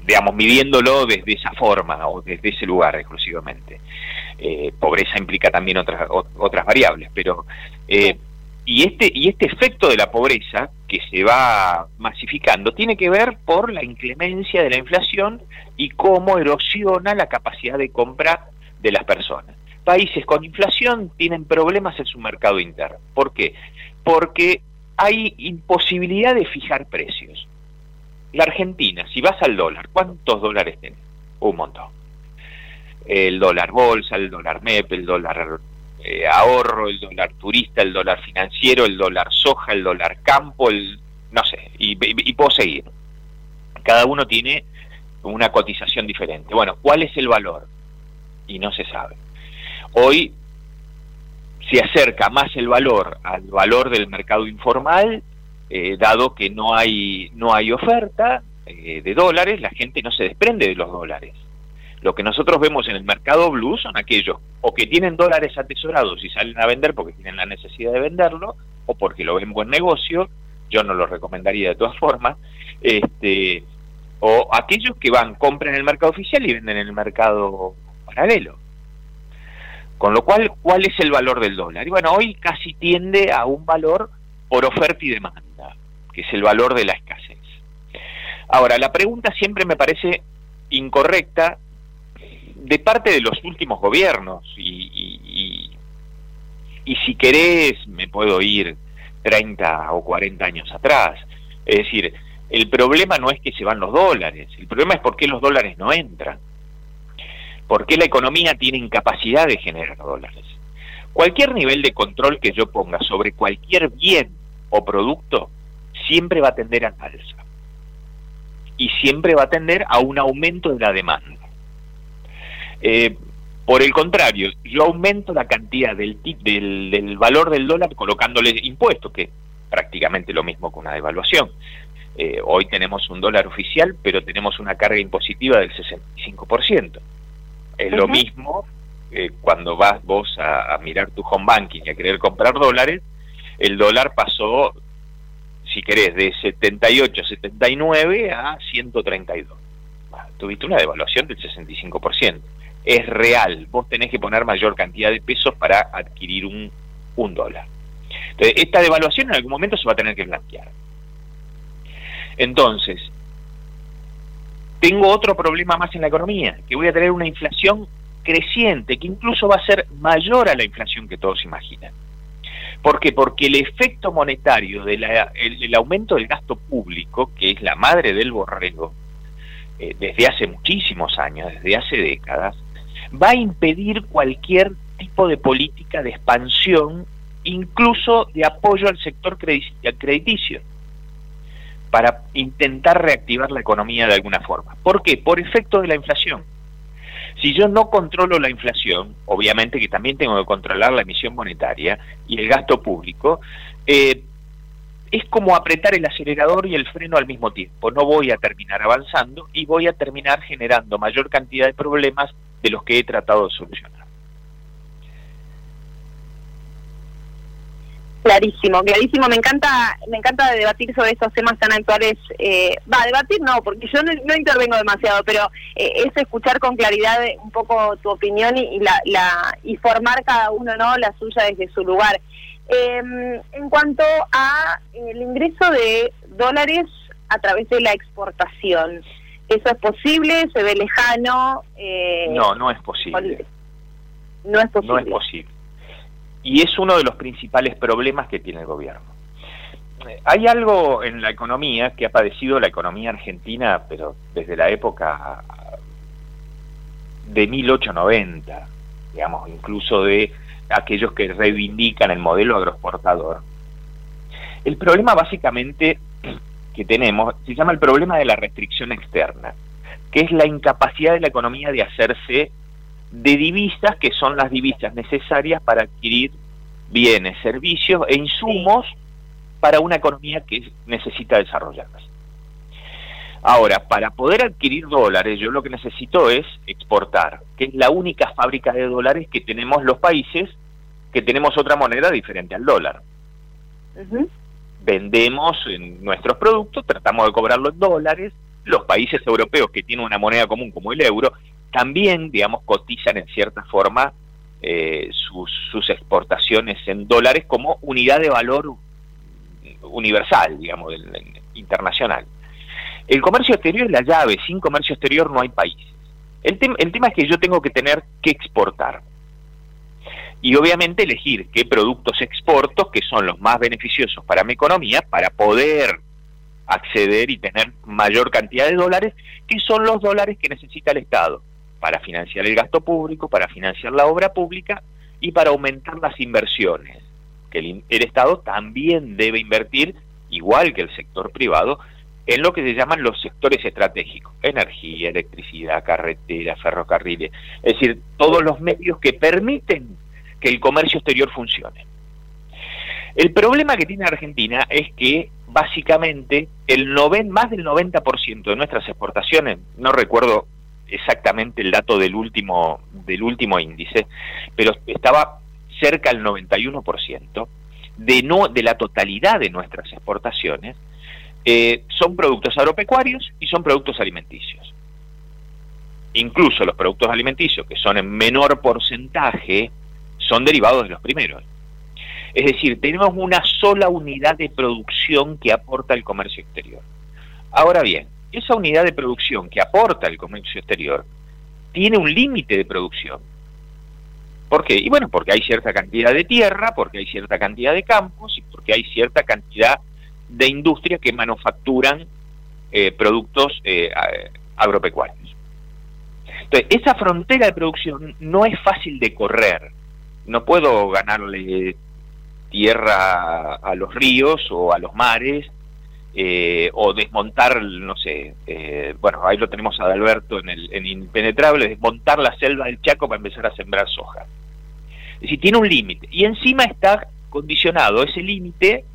digamos, midiéndolo desde esa forma o desde ese lugar exclusivamente. Eh, pobreza implica también otras, otras variables, pero... Eh, y este, y este efecto de la pobreza que se va masificando tiene que ver por la inclemencia de la inflación y cómo erosiona la capacidad de compra de las personas. Países con inflación tienen problemas en su mercado interno. ¿Por qué? Porque hay imposibilidad de fijar precios. La Argentina, si vas al dólar, ¿cuántos dólares tenés? Un montón. El dólar bolsa, el dólar MEP, el dólar eh, ahorro, el dólar turista, el dólar financiero, el dólar soja, el dólar campo, el no sé, y, puedo seguir. Cada uno tiene una cotización diferente. Bueno, ¿cuál es el valor? Y no se sabe. Hoy se acerca más el valor al valor del mercado informal eh, dado que no hay, no hay oferta eh, de dólares, la gente no se desprende de los dólares. Lo que nosotros vemos en el mercado blue son aquellos o que tienen dólares atesorados y salen a vender porque tienen la necesidad de venderlo, o porque lo ven buen negocio, yo no lo recomendaría de todas [laughs] formas, este, o aquellos que van, compran en el mercado oficial y venden en el mercado paralelo. Con lo cual, ¿cuál es el valor del dólar? Y bueno, hoy casi tiende a un valor por oferta y demanda que es el valor de la escasez. Ahora, la pregunta siempre me parece incorrecta de parte de los últimos gobiernos y, y, si querés me puedo ir 30 o 40 años atrás. Es decir, el problema no es que se van los dólares, el problema es por qué los dólares no entran. ¿Por qué la economía tiene incapacidad de generar dólares? Cualquier nivel de control que yo ponga sobre cualquier bien o producto siempre va a tender a alza y siempre va a tender a un aumento de la demanda. Eh, por el contrario, yo aumento la cantidad del, del, valor del dólar colocándole impuestos, que es prácticamente lo mismo que una devaluación. Eh, hoy tenemos un dólar oficial, pero tenemos una carga impositiva del 65%. Es lo mismo eh, cuando vas vos a, a, mirar tu home banking y a querer comprar dólares, el dólar pasó si querés, de 78, 79 a 132. tuviste una devaluación del 65%. Es real, vos tenés que poner mayor cantidad de pesos para adquirir un, un dólar. Entonces, esta devaluación en algún momento se va a tener que blanquear. Entonces, tengo otro problema más en la economía, que voy a tener una inflación creciente, que incluso va a ser mayor a la inflación que todos imaginan. ¿Por qué? Porque el efecto monetario del el, aumento del gasto público, que es la madre del borrego, eh, desde hace muchísimos años, desde hace décadas, va a impedir cualquier tipo de política de expansión, incluso de apoyo al sector crediticio, para intentar reactivar la economía de alguna forma. ¿Por qué? Por efecto de la inflación. Si yo no controlo la inflación, obviamente que también tengo que controlar la emisión monetaria y el gasto público, eh, es como apretar el acelerador y el freno al mismo tiempo. No voy a terminar avanzando y voy a terminar generando mayor cantidad de problemas de los que he tratado de solucionar. Clarísimo, clarísimo. Me encanta, me encanta debatir sobre esos temas tan actuales. Eh, va, debatir no, porque yo no, intervengo demasiado, pero eh, es escuchar con claridad un poco tu opinión y, la, y formar cada uno no la suya desde su lugar. Em, en cuanto a el ingreso de dólares a través de la exportación, ¿eso es posible? ¿Se ve lejano? Eh, no, no es posible. No es posible. No es posible y es uno de los principales problemas que tiene el gobierno. Hay algo en la economía que ha padecido la economía argentina, pero desde la época de 1890, digamos, incluso de aquellos que reivindican el modelo agroexportador. El problema básicamente que tenemos se llama el problema de la restricción externa, que es la incapacidad de la economía de hacerse de divisas que son las divisas necesarias para adquirir bienes, servicios e insumos para una economía que necesita desarrollarse. Ahora, para poder adquirir dólares, yo lo que necesito es exportar, que es la única fábrica de dólares que tenemos los países que tenemos otra moneda diferente al dólar. Vendemos nuestros productos, tratamos de cobrarlo en dólares, los países europeos que tienen una moneda común como el euro también, digamos, cotizan en cierta forma eh, sus, exportaciones en dólares como unidad de valor universal, digamos, internacional. El comercio exterior es la llave, sin comercio exterior no hay país. El, el tema es que yo tengo que tener que exportar. Y obviamente elegir qué productos exporto que son los más beneficiosos para mi economía para poder acceder y tener mayor cantidad de dólares, que son los dólares que necesita el Estado para financiar el gasto público, para financiar la obra pública y para aumentar las inversiones, que el, Estado también debe invertir, igual que el sector privado, en lo que se llaman los sectores estratégicos, energía, electricidad, carretera, ferrocarriles, es decir, todos los medios que permiten que el comercio exterior funcione. El problema que tiene Argentina es que básicamente el noven, más del 90% de nuestras exportaciones, no recuerdo exactamente el dato del último, del último índice, pero estaba cerca del 91% de, no, de la totalidad de nuestras exportaciones, eh, son productos agropecuarios y son productos alimenticios. Incluso los productos alimenticios, que son en menor porcentaje, son derivados de los primeros. Es decir, tenemos una sola unidad de producción que aporta el comercio exterior. Ahora bien, esa unidad de producción que aporta el comercio exterior tiene un límite de producción. ¿Por qué? Y bueno, porque hay cierta cantidad de tierra, porque hay cierta cantidad de campos y porque hay cierta cantidad de industrias que manufacturan eh, productos eh, agropecuarios. Entonces, esa frontera de producción no es fácil de correr. No puedo ganarle tierra a los ríos o a los mares eh, o desmontar, no sé, eh, bueno, ahí lo tenemos a Adalberto en, el, en Impenetrable, desmontar la selva del Chaco para empezar a sembrar soja. Es decir, tiene un límite. Y encima está condicionado ese límite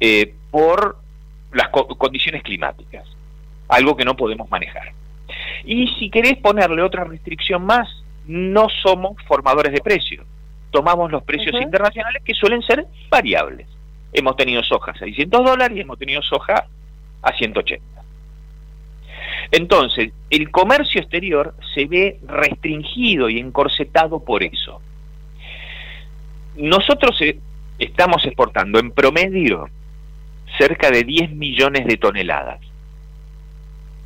eh, por las condiciones climáticas, algo que no podemos manejar. Y si querés ponerle otra restricción más, no somos formadores de precios. Tomamos los precios internacionales que suelen ser variables hemos tenido soja a 600 dólares y hemos tenido soja a 180. Entonces, el comercio exterior se ve restringido y encorsetado por eso. Nosotros eh, estamos exportando en promedio cerca de 10 millones de toneladas.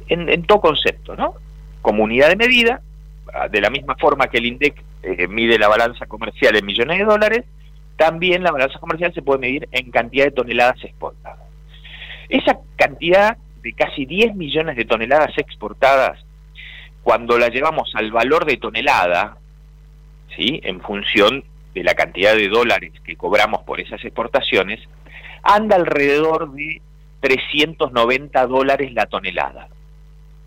En, todo concepto, ¿no? Como unidad de medida, de la misma forma que el INDEC eh, mide la balanza comercial en millones de dólares, también la balanza comercial se puede medir en cantidad de toneladas exportadas. Esa cantidad de casi 10 millones de toneladas exportadas, cuando la llevamos al valor de tonelada, ¿sí? en función de la cantidad de dólares que cobramos por esas exportaciones, anda alrededor de 390 dólares la tonelada.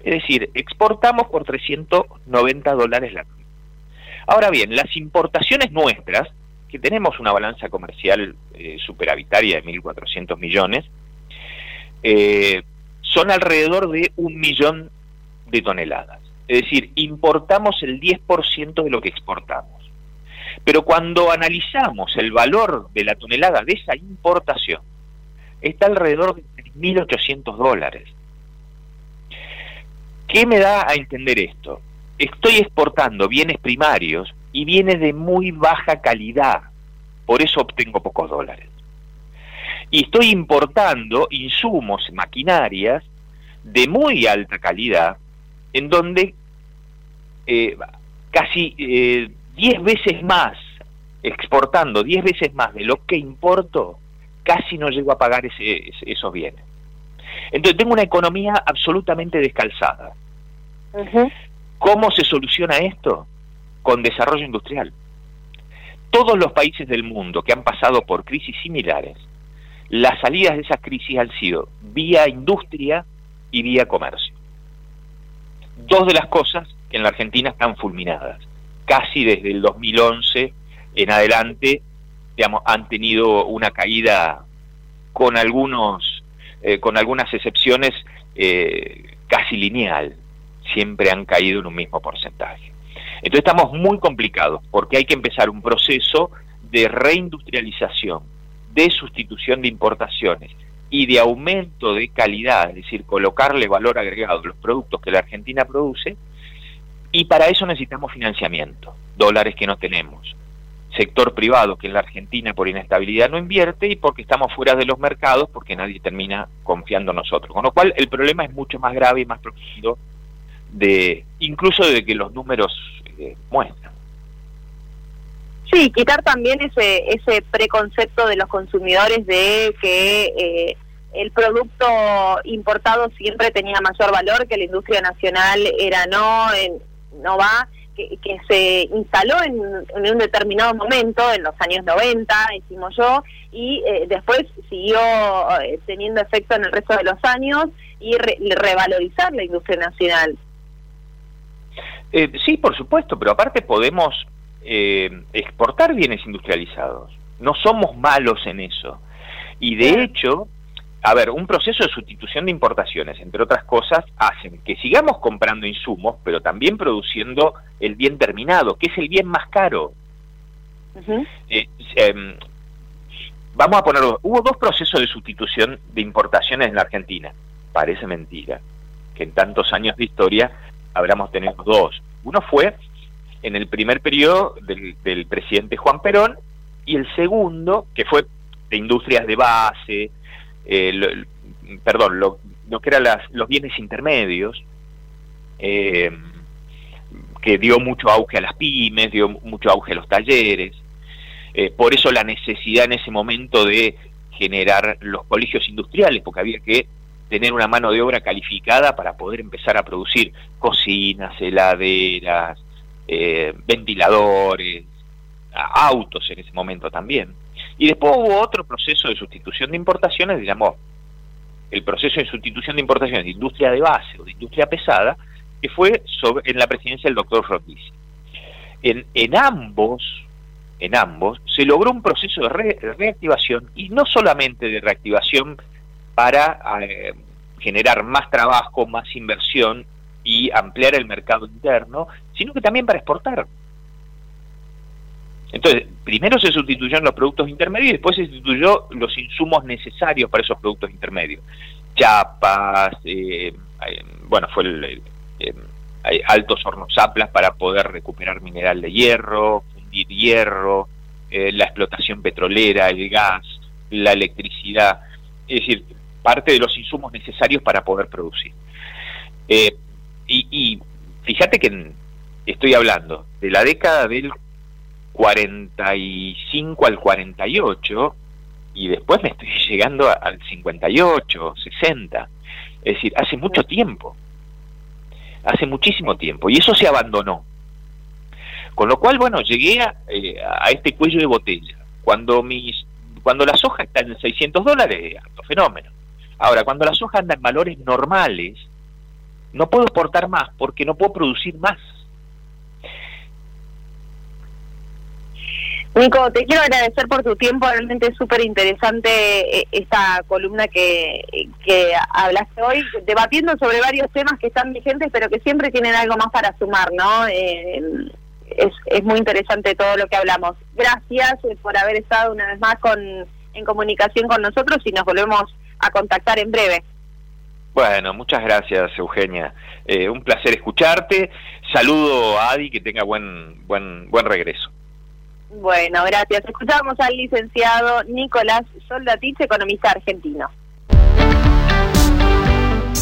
Es decir, exportamos por 390 dólares la tonelada. Ahora bien, las importaciones nuestras, que tenemos una balanza comercial eh, superavitaria de 1.400 millones, eh, son alrededor de un millón de toneladas. Es decir, importamos el 10% de lo que exportamos. Pero cuando analizamos el valor de la tonelada de esa importación, está alrededor de 1.800 dólares. ¿Qué me da a entender esto? Estoy exportando bienes primarios y bienes de muy baja calidad, por eso obtengo pocos dólares. Y estoy importando insumos, maquinarias de muy alta calidad, en donde eh, casi eh, 10 veces más, exportando 10 veces más de lo que importo, casi no llego a pagar ese, esos bienes. Entonces tengo una economía absolutamente descalzada. ¿Cómo se soluciona esto? Con desarrollo industrial. Todos los países del mundo que han pasado por crisis similares, las salidas de esas crisis han sido vía industria y vía comercio. Dos de las cosas que en la Argentina están fulminadas. Casi desde el 2011 en adelante, digamos, han tenido una caída con algunos, eh, con algunas excepciones, eh, casi lineal. Siempre han caído en un mismo porcentaje. Entonces estamos muy complicados porque hay que empezar un proceso de reindustrialización, de sustitución de importaciones y de aumento de calidad, es decir, colocarle valor agregado a los productos que la Argentina produce, y para eso necesitamos financiamiento, dólares que no tenemos, sector privado que en la Argentina por inestabilidad no invierte y porque estamos fuera de los mercados porque nadie termina confiando en nosotros. Con lo cual el problema es mucho más grave y más profundo de incluso de que los números eh, muestran. Sí, quitar también ese ese preconcepto de los consumidores de que eh, el producto importado siempre tenía mayor valor, que la industria nacional era no, no va que, se instaló en, un determinado momento, en los años 90, decimos yo, y eh, después siguió teniendo efecto en el resto de los años y revalorizar la industria nacional. Eh, sí, por supuesto, pero aparte podemos exportar bienes industrializados. No somos malos en eso. Y de hecho, a ver, un proceso de sustitución de importaciones, entre otras cosas, hacen que sigamos comprando insumos, pero también produciendo el bien terminado, que es el bien más caro. Eh, em, vamos a ponerlo, hubo dos procesos de sustitución de importaciones en la Argentina. Parece mentira que en tantos años de historia habríamos tenido dos. Uno fue en el primer periodo del, del presidente Juan Perón y el segundo, que fue de industrias de base, eh, perdón, lo, que eran los bienes intermedios, eh, que dio mucho auge a las pymes, dio mucho auge a los talleres. Eh, por eso la necesidad en ese momento de generar los colegios industriales, porque había que tener una mano de obra calificada para poder empezar a producir cocinas, heladeras, ventiladores, autos en ese momento también. Y después hubo otro proceso de sustitución de importaciones, digamos, el proceso de sustitución de importaciones de industria de base o de industria pesada, que fue en la presidencia del doctor Rodríguez. En, en ambos, en ambos, se logró un proceso de, reactivación y no solamente de reactivación para eh, generar más trabajo, más inversión y ampliar el mercado interno, sino que también para exportar. Entonces, primero se sustituyeron los productos intermedios y después se sustituyó los insumos necesarios para esos productos intermedios. Chapas, eh, eh, bueno, fue el, eh, altos hornozaplas para poder recuperar mineral de hierro, fundir hierro, la explotación petrolera, el gas, la electricidad, es decir, parte de los insumos necesarios para poder producir. y, y fíjate que estoy hablando de la década del 45 al 48 y después me estoy [laughs] llegando al 58, 60. Es decir, hace mucho tiempo. Hace muchísimo tiempo. Y eso se abandonó. Con lo cual, bueno, llegué a, eh, a este cuello de botella. Cuando mis cuando la soja está en 600 dólares, alto fenómeno. Ahora, cuando la soja anda en valores normales, no puedo exportar más porque no puedo producir más. Nico, te quiero agradecer por tu tiempo, realmente es súper interesante eh, esta columna que, que hablaste hoy, debatiendo sobre varios temas que están vigentes, pero que siempre tienen algo más para sumar, ¿no? Eh, es, es muy interesante todo lo que hablamos. Gracias eh, por haber estado una vez más con, en comunicación con nosotros y nos volvemos a contactar en breve. Bueno, muchas gracias Eugenia. un placer escucharte. Saludo a Adi, que tenga buen, buen, buen regreso. Bueno, gracias. Escuchamos al licenciado Nicolás Soldatich, economista argentino.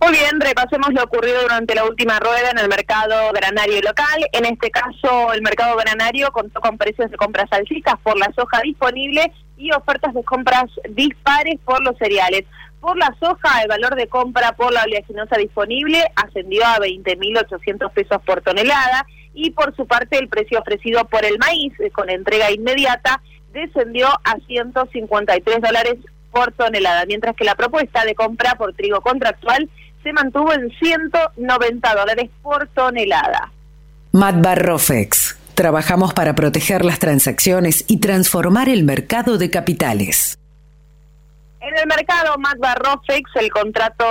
Muy bien, repasemos lo ocurrido durante la última rueda en el mercado granario local. En este caso, el mercado granario contó con precios de compras alcistas por la soja disponible y ofertas de compras dispares por los cereales. Por la soja, el valor de compra por la oleaginosa disponible ascendió a 20.800 pesos por tonelada y por su parte el precio ofrecido por el maíz eh, con entrega inmediata descendió a 153 dólares por tonelada, mientras que la propuesta de compra por trigo contractual se mantuvo en 190 dólares por tonelada. Matbarrofex. Trabajamos para proteger las transacciones y transformar el mercado de capitales. En el mercado Matbarrofex, el contrato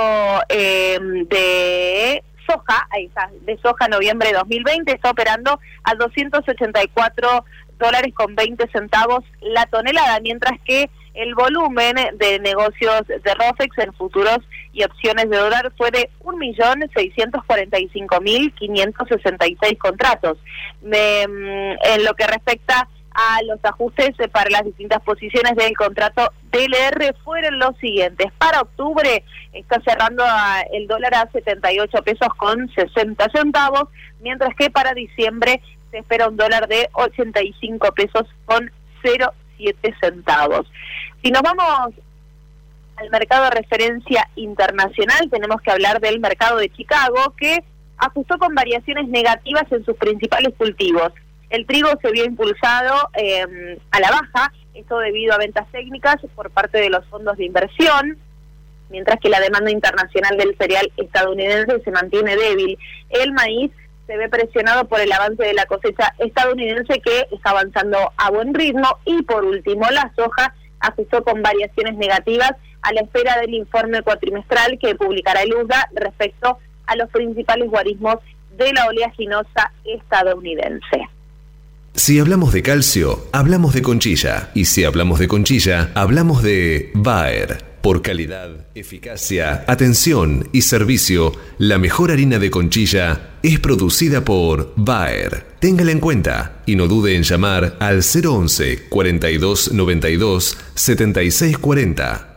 eh, de soja, ahí está, de soja noviembre de 2020 está operando a 284 dólares con 20 centavos la tonelada, mientras que el volumen de negocios de ROFEX en futuros y opciones de dólar fue de 1.645.566 contratos. Mm, en lo que respecta a los ajustes para las distintas posiciones del contrato DLR fueron los siguientes. Para octubre está cerrando el dólar a 78 pesos con 60 centavos, mientras que para diciembre se espera un dólar de 85 pesos con 0,7 centavos. Si nos vamos al mercado de referencia internacional, tenemos que hablar del mercado de Chicago, que ajustó con variaciones negativas en sus principales cultivos. El trigo se vio impulsado em, a la baja, esto debido a ventas técnicas por parte de los fondos de inversión, mientras que la demanda internacional del cereal estadounidense se mantiene débil. El maíz se ve presionado por el avance de la cosecha estadounidense que está avanzando a buen ritmo y por último la soja ajustó con variaciones negativas a la espera del informe cuatrimestral que publicará el USDA respecto a los principales guarismos de la oleaginosa estadounidense. Si hablamos de calcio, hablamos de conchilla. Y si hablamos de conchilla, hablamos de Bayer. Por calidad, eficacia, atención y servicio, la mejor harina de conchilla es producida por Bayer. Téngala en cuenta y no dude en llamar al 011 42 92 76 40.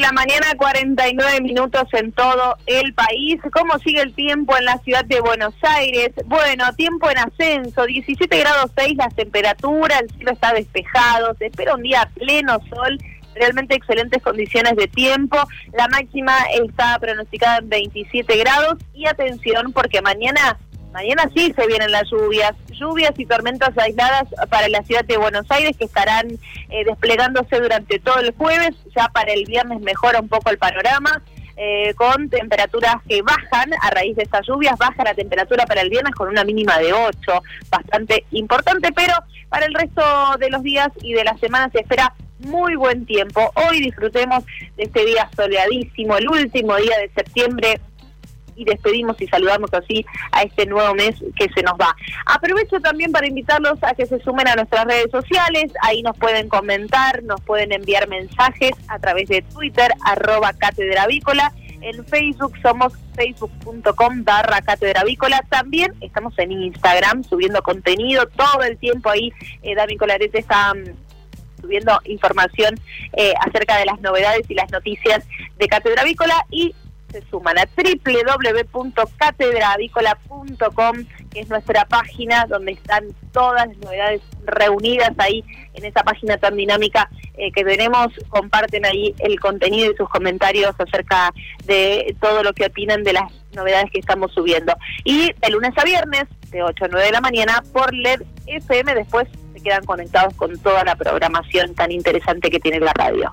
De la mañana, 49 minutos en todo el país. ¿Cómo sigue el tiempo en la ciudad de Buenos Aires? Bueno, tiempo en ascenso, 17 grados 6 la temperatura, el cielo está despejado, se espera un día pleno sol realmente excelentes condiciones de tiempo. La máxima está pronosticada en 27 grados y atención porque mañana Mañana sí se vienen las lluvias, lluvias y tormentas aisladas para la ciudad de Buenos Aires que estarán eh, desplegándose durante todo el jueves. Ya para el viernes mejora un poco el panorama. Eh, con temperaturas que bajan a raíz de estas lluvias, baja la temperatura para el viernes con una mínima de 8, bastante importante, pero para el resto de los días y de la semana se espera muy buen tiempo. Hoy disfrutemos de este día soleadísimo, el último día de septiembre y despedimos y saludamos así a este nuevo mes que se nos va. Aprovecho también para invitarlos a que se sumen a nuestras redes sociales, ahí nos pueden comentar, nos pueden enviar mensajes a través de Twitter, arroba catedravícola. En Facebook somos facebook.com barra catedravícola. También estamos en Instagram subiendo contenido todo el tiempo ahí. Eh, David Colarete está mm, subiendo información eh, acerca de las novedades y las noticias de Cátedra Avícola y se suman a www.catedravícola.com, que es nuestra página donde están todas las novedades reunidas ahí en esa página tan dinámica eh, que tenemos. Comparten ahí el contenido y sus comentarios acerca de todo lo que opinan de las novedades que estamos subiendo. Y de lunes a viernes, de 8 a 9 de la mañana, por LED FM, después se quedan conectados con toda la programación tan interesante que tiene la radio.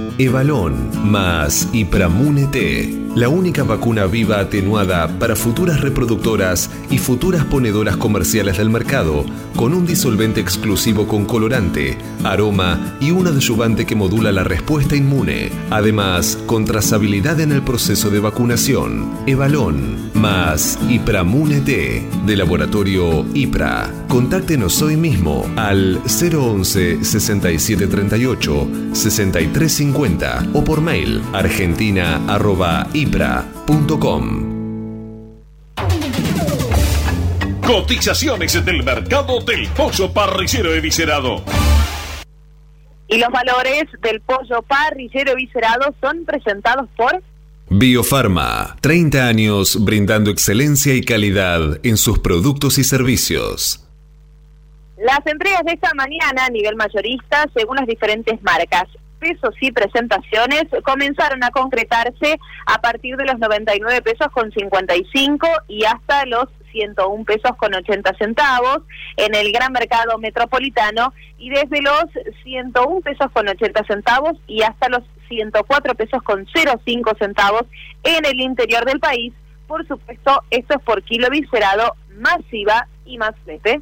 Evalón más Ipramune T la única vacuna viva atenuada para futuras reproductoras y futuras ponedoras comerciales del mercado, con un disolvente exclusivo con colorante, aroma y un adyuvante que modula la respuesta inmune. Además, con trazabilidad en el proceso de vacunación. Evalón más Ipramune T de laboratorio IPRA. Contáctenos hoy mismo al 011 6738 6350 o por mail argentina.ipra.com. Cotizaciones del mercado del pollo parrillero eviscerado. Y los valores del pollo parrillero eviscerado son presentados por Biofarma, 30 años brindando excelencia y calidad en sus productos y servicios. Las entregas de esta mañana a nivel mayorista, según las diferentes marcas, pesos y presentaciones, comenzaron a concretarse a partir de los 99 pesos con 55 y hasta los 101 pesos con 80 centavos en el gran mercado metropolitano y desde los 101 pesos con 80 centavos y hasta los 104 pesos con 05 centavos en el interior del país. Por supuesto, esto es por kilo viscerado, masiva y más flete.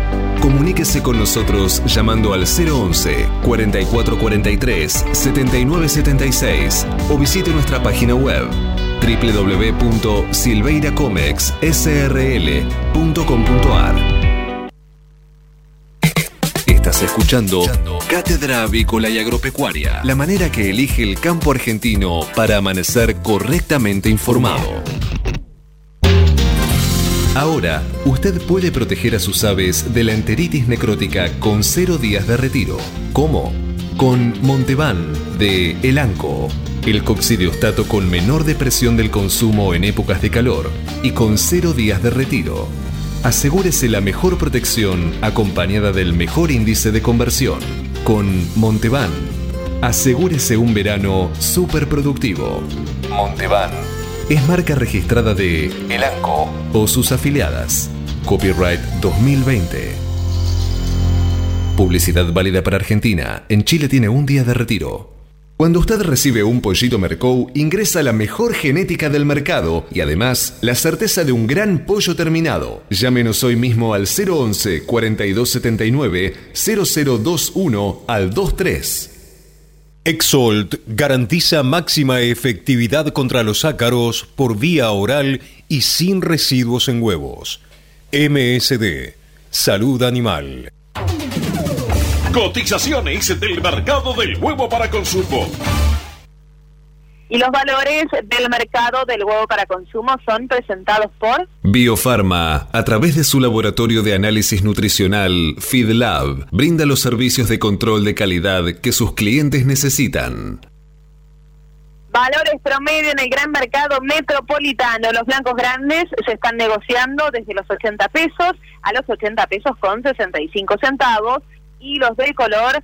Comuníquese con nosotros llamando al 011 4443 7976 o visite nuestra página web www.silveiracomexsrl.com.ar. Estás escuchando Cátedra Avícola y Agropecuaria, la manera que elige el campo argentino para amanecer correctamente informado. Ahora, usted puede proteger a sus aves de la enteritis necrótica con cero días de retiro. ¿Cómo? Con Montevan de Elanco, el coccidiostato con menor depresión del consumo en épocas de calor y con cero días de retiro. Asegúrese la mejor protección acompañada del mejor índice de conversión. Con Montevan, asegúrese un verano súper productivo. Montevan es marca registrada de Elanco o sus afiliadas. Copyright 2020. Publicidad válida para Argentina. En Chile tiene un día de retiro. Cuando usted recibe un pollito Mercou, ingresa la mejor genética del mercado y además la certeza de un gran pollo terminado. Llámenos hoy mismo al 011 4279 0021 al 23. Exolt garantiza máxima efectividad contra los ácaros por vía oral y sin residuos en huevos. MSD, Salud Animal. Cotizaciones del mercado del huevo para consumo. Y los valores del mercado del huevo para consumo son presentados por Biofarma, a través de su laboratorio de análisis nutricional, FeedLab, brinda los servicios de control de calidad que sus clientes necesitan. Valores promedio en el gran mercado metropolitano. Los blancos grandes se están negociando desde los 80 pesos a los 80 pesos con 65 centavos y los del color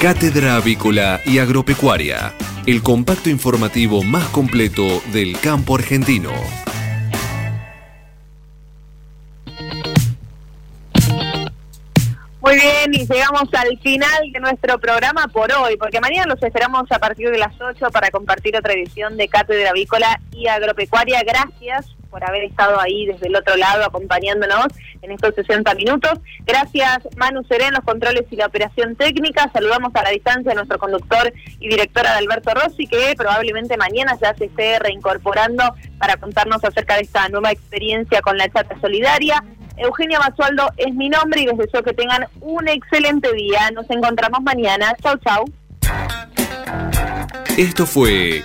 Cátedra Avícola y Agropecuaria, el compacto informativo más completo del campo argentino. Muy bien, y llegamos al final de nuestro programa por hoy, porque mañana los esperamos a partir de las 8 para compartir otra edición de Cátedra Avícola y Agropecuaria. Gracias por haber estado ahí desde el otro lado acompañándonos en estos 60 minutos. Gracias Manu Serén, los controles y la operación técnica. Saludamos a la distancia a nuestro conductor y directora de Alberto Rossi, que probablemente mañana ya se esté reincorporando para contarnos acerca de esta nueva experiencia con la chata solidaria. Eugenia Basualdo es mi nombre y les deseo que tengan un excelente día. Nos encontramos mañana. Chau, chau. Esto fue